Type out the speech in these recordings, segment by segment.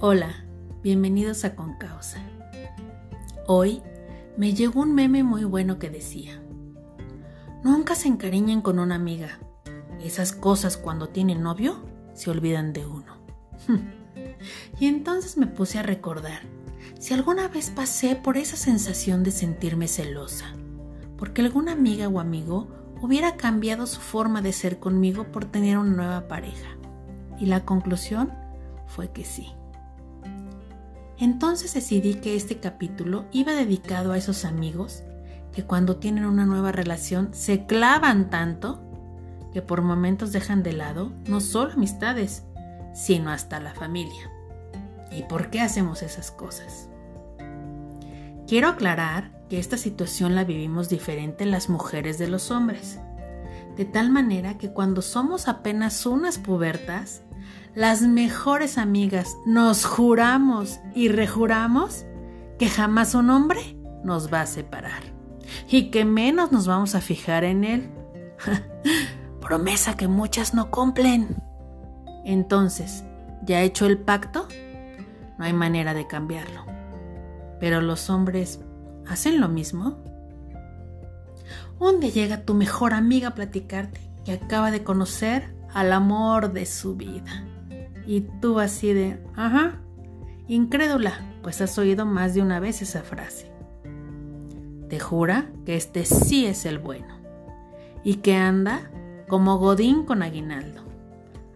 Hola, bienvenidos a Con Causa. Hoy me llegó un meme muy bueno que decía, Nunca se encariñen con una amiga. Esas cosas cuando tienen novio se olvidan de uno. y entonces me puse a recordar si alguna vez pasé por esa sensación de sentirme celosa, porque alguna amiga o amigo hubiera cambiado su forma de ser conmigo por tener una nueva pareja. Y la conclusión fue que sí. Entonces decidí que este capítulo iba dedicado a esos amigos que cuando tienen una nueva relación se clavan tanto que por momentos dejan de lado no solo amistades, sino hasta la familia. ¿Y por qué hacemos esas cosas? Quiero aclarar que esta situación la vivimos diferente las mujeres de los hombres, de tal manera que cuando somos apenas unas pubertas, las mejores amigas nos juramos y rejuramos que jamás un hombre nos va a separar y que menos nos vamos a fijar en él. Promesa que muchas no cumplen. Entonces, ¿ya hecho el pacto? No hay manera de cambiarlo. Pero los hombres hacen lo mismo. Un día llega tu mejor amiga a platicarte que acaba de conocer al amor de su vida. Y tú así de, ajá, incrédula, pues has oído más de una vez esa frase. Te jura que este sí es el bueno y que anda como Godín con aguinaldo,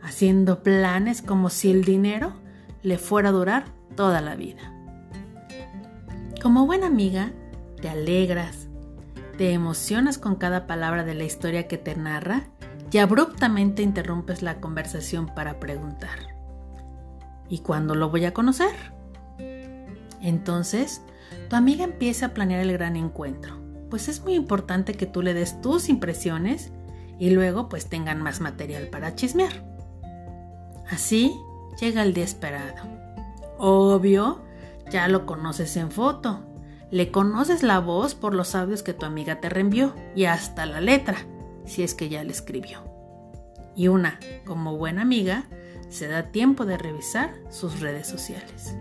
haciendo planes como si el dinero le fuera a durar toda la vida. Como buena amiga, te alegras, te emocionas con cada palabra de la historia que te narra y abruptamente interrumpes la conversación para preguntar. ¿Y cuándo lo voy a conocer? Entonces, tu amiga empieza a planear el gran encuentro, pues es muy importante que tú le des tus impresiones y luego pues tengan más material para chismear. Así llega el día esperado. Obvio, ya lo conoces en foto. Le conoces la voz por los audios que tu amiga te reenvió y hasta la letra, si es que ya le escribió. Y una, como buena amiga, se da tiempo de revisar sus redes sociales.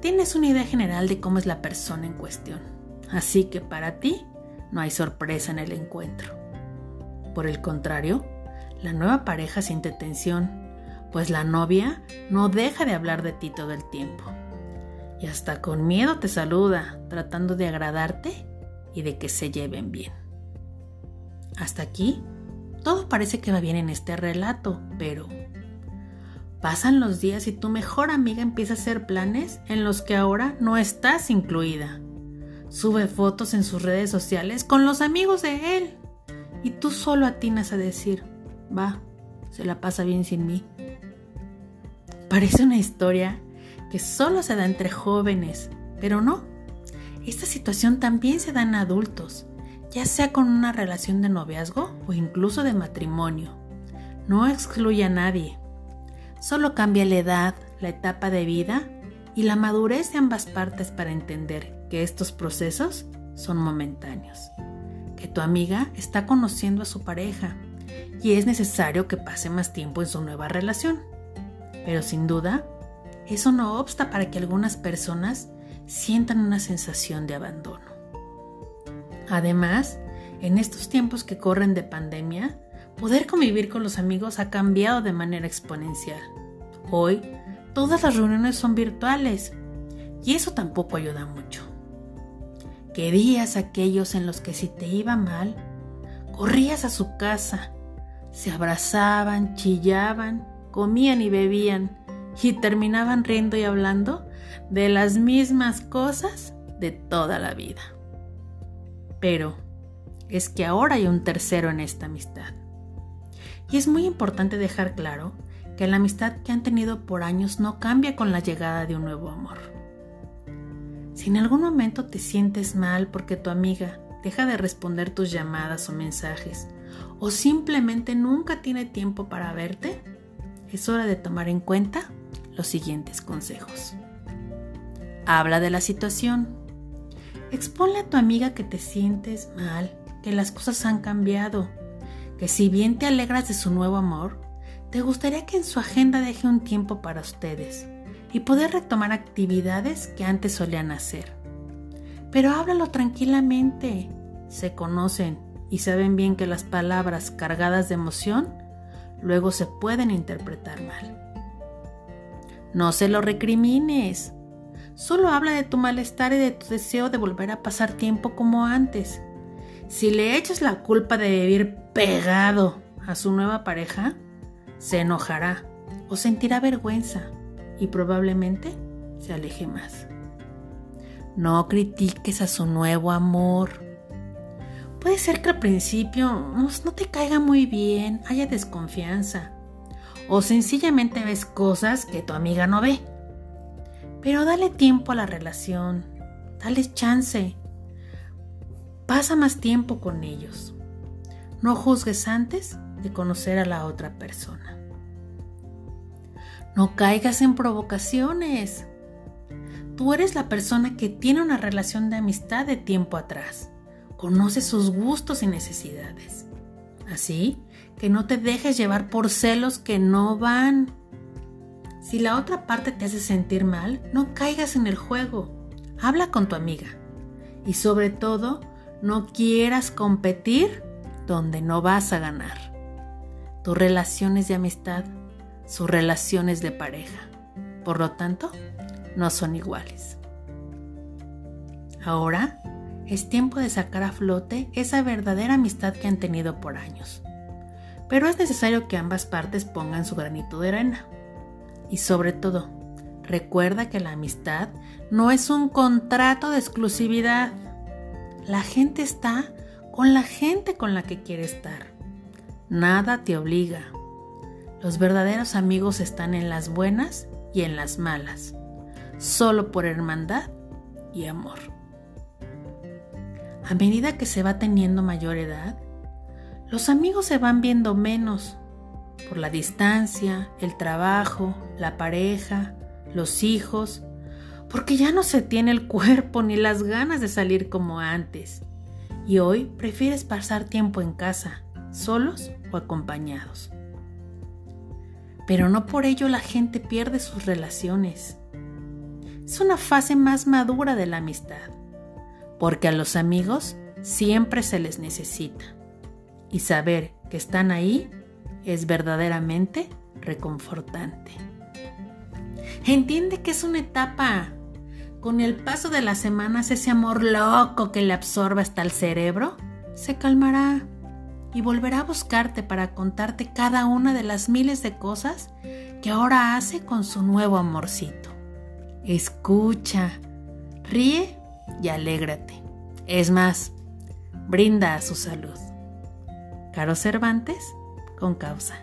Tienes una idea general de cómo es la persona en cuestión, así que para ti no hay sorpresa en el encuentro. Por el contrario, la nueva pareja siente tensión, pues la novia no deja de hablar de ti todo el tiempo. Y hasta con miedo te saluda, tratando de agradarte y de que se lleven bien. Hasta aquí, todo parece que va bien en este relato, pero Pasan los días y tu mejor amiga empieza a hacer planes en los que ahora no estás incluida. Sube fotos en sus redes sociales con los amigos de él. Y tú solo atinas a decir, va, se la pasa bien sin mí. Parece una historia que solo se da entre jóvenes, pero no. Esta situación también se da en adultos, ya sea con una relación de noviazgo o incluso de matrimonio. No excluye a nadie. Solo cambia la edad, la etapa de vida y la madurez de ambas partes para entender que estos procesos son momentáneos, que tu amiga está conociendo a su pareja y es necesario que pase más tiempo en su nueva relación. Pero sin duda, eso no obsta para que algunas personas sientan una sensación de abandono. Además, en estos tiempos que corren de pandemia, poder convivir con los amigos ha cambiado de manera exponencial. Hoy, todas las reuniones son virtuales y eso tampoco ayuda mucho. ¿Qué días aquellos en los que si te iba mal, corrías a su casa, se abrazaban, chillaban, comían y bebían y terminaban riendo y hablando de las mismas cosas de toda la vida. Pero es que ahora hay un tercero en esta amistad. Y es muy importante dejar claro que la amistad que han tenido por años no cambia con la llegada de un nuevo amor. Si en algún momento te sientes mal porque tu amiga deja de responder tus llamadas o mensajes, o simplemente nunca tiene tiempo para verte, es hora de tomar en cuenta los siguientes consejos. Habla de la situación. Exponle a tu amiga que te sientes mal, que las cosas han cambiado, que si bien te alegras de su nuevo amor, te gustaría que en su agenda deje un tiempo para ustedes y poder retomar actividades que antes solían hacer. Pero háblalo tranquilamente. Se conocen y saben bien que las palabras cargadas de emoción luego se pueden interpretar mal. No se lo recrimines. Solo habla de tu malestar y de tu deseo de volver a pasar tiempo como antes. Si le echas la culpa de vivir pegado a su nueva pareja, se enojará o sentirá vergüenza y probablemente se aleje más. No critiques a su nuevo amor. Puede ser que al principio no te caiga muy bien, haya desconfianza o sencillamente ves cosas que tu amiga no ve. Pero dale tiempo a la relación, dale chance. Pasa más tiempo con ellos. No juzgues antes de conocer a la otra persona. No caigas en provocaciones. Tú eres la persona que tiene una relación de amistad de tiempo atrás. Conoce sus gustos y necesidades. Así que no te dejes llevar por celos que no van. Si la otra parte te hace sentir mal, no caigas en el juego. Habla con tu amiga. Y sobre todo, no quieras competir donde no vas a ganar. Tus relaciones de amistad, sus relaciones de pareja. Por lo tanto, no son iguales. Ahora es tiempo de sacar a flote esa verdadera amistad que han tenido por años. Pero es necesario que ambas partes pongan su granito de arena. Y sobre todo, recuerda que la amistad no es un contrato de exclusividad. La gente está con la gente con la que quiere estar. Nada te obliga. Los verdaderos amigos están en las buenas y en las malas solo por hermandad y amor. A medida que se va teniendo mayor edad, los amigos se van viendo menos por la distancia, el trabajo, la pareja, los hijos, porque ya no se tiene el cuerpo ni las ganas de salir como antes. Y hoy prefieres pasar tiempo en casa, solos o acompañados. Pero no por ello la gente pierde sus relaciones es una fase más madura de la amistad, porque a los amigos siempre se les necesita y saber que están ahí es verdaderamente reconfortante. Entiende que es una etapa. Con el paso de las semanas ese amor loco que le absorbe hasta el cerebro se calmará y volverá a buscarte para contarte cada una de las miles de cosas que ahora hace con su nuevo amorcito escucha, ríe y alégrate. Es más, brinda a su salud. Caro Cervantes, con causa.